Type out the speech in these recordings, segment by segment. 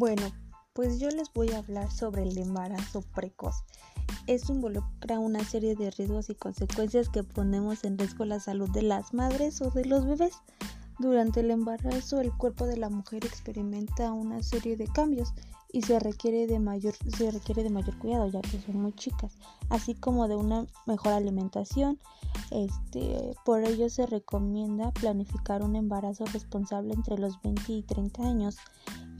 Bueno, pues yo les voy a hablar sobre el embarazo precoz. Esto involucra una serie de riesgos y consecuencias que ponemos en riesgo la salud de las madres o de los bebés. Durante el embarazo el cuerpo de la mujer experimenta una serie de cambios y se requiere de mayor, se requiere de mayor cuidado ya que son muy chicas, así como de una mejor alimentación. Este, por ello se recomienda planificar un embarazo responsable entre los 20 y 30 años,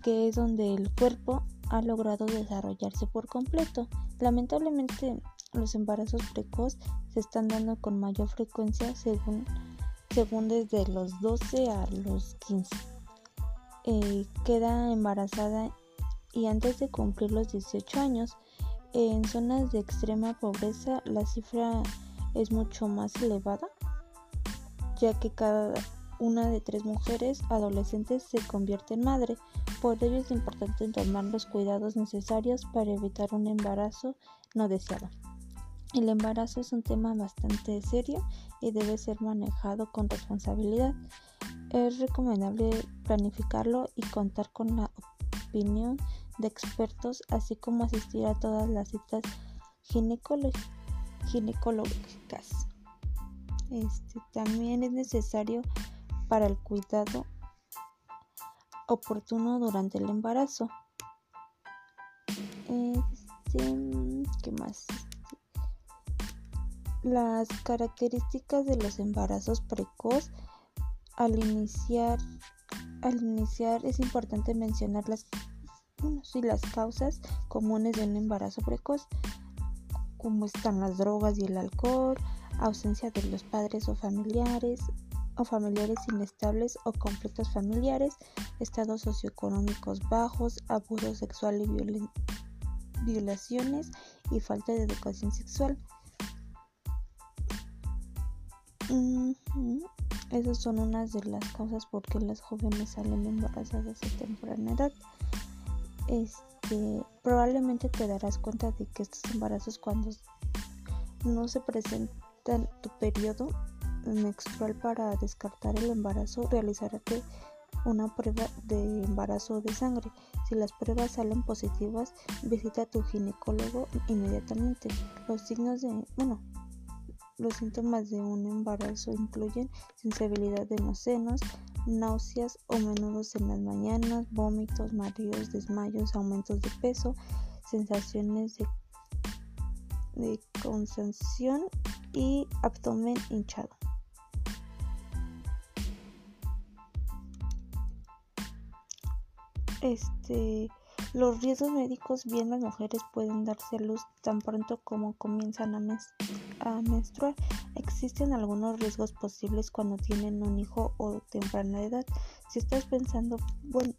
que es donde el cuerpo ha logrado desarrollarse por completo. Lamentablemente los embarazos precoz se están dando con mayor frecuencia según según desde los 12 a los 15. Eh, queda embarazada y antes de cumplir los 18 años. En zonas de extrema pobreza la cifra es mucho más elevada, ya que cada una de tres mujeres adolescentes se convierte en madre. Por ello es importante tomar los cuidados necesarios para evitar un embarazo no deseado. El embarazo es un tema bastante serio y debe ser manejado con responsabilidad. Es recomendable planificarlo y contar con la opinión de expertos, así como asistir a todas las citas ginecológicas. Este, también es necesario para el cuidado oportuno durante el embarazo. Este, ¿Qué más? Las características de los embarazos precoz al iniciar al iniciar es importante mencionar las, las causas comunes de un embarazo precoz, como están las drogas y el alcohol, ausencia de los padres o familiares, o familiares inestables o conflictos familiares, estados socioeconómicos bajos, abuso sexual y violaciones y falta de educación sexual. Esas son unas de las causas por qué las jóvenes salen embarazadas a temprana edad. Este, probablemente te darás cuenta de que estos embarazos cuando no se presentan tu periodo menstrual para descartar el embarazo, realizarte una prueba de embarazo de sangre. Si las pruebas salen positivas, visita a tu ginecólogo inmediatamente. Los signos de, bueno, los síntomas de un embarazo incluyen sensibilidad de los senos, náuseas o menudos en las mañanas, vómitos, mareos, desmayos, aumentos de peso, sensaciones de, de y abdomen hinchado. Este los riesgos médicos bien las mujeres pueden darse a luz tan pronto como comienzan a, menstruar. Existen algunos riesgos posibles cuando tienen un hijo o temprana edad. Si estás pensando, bueno,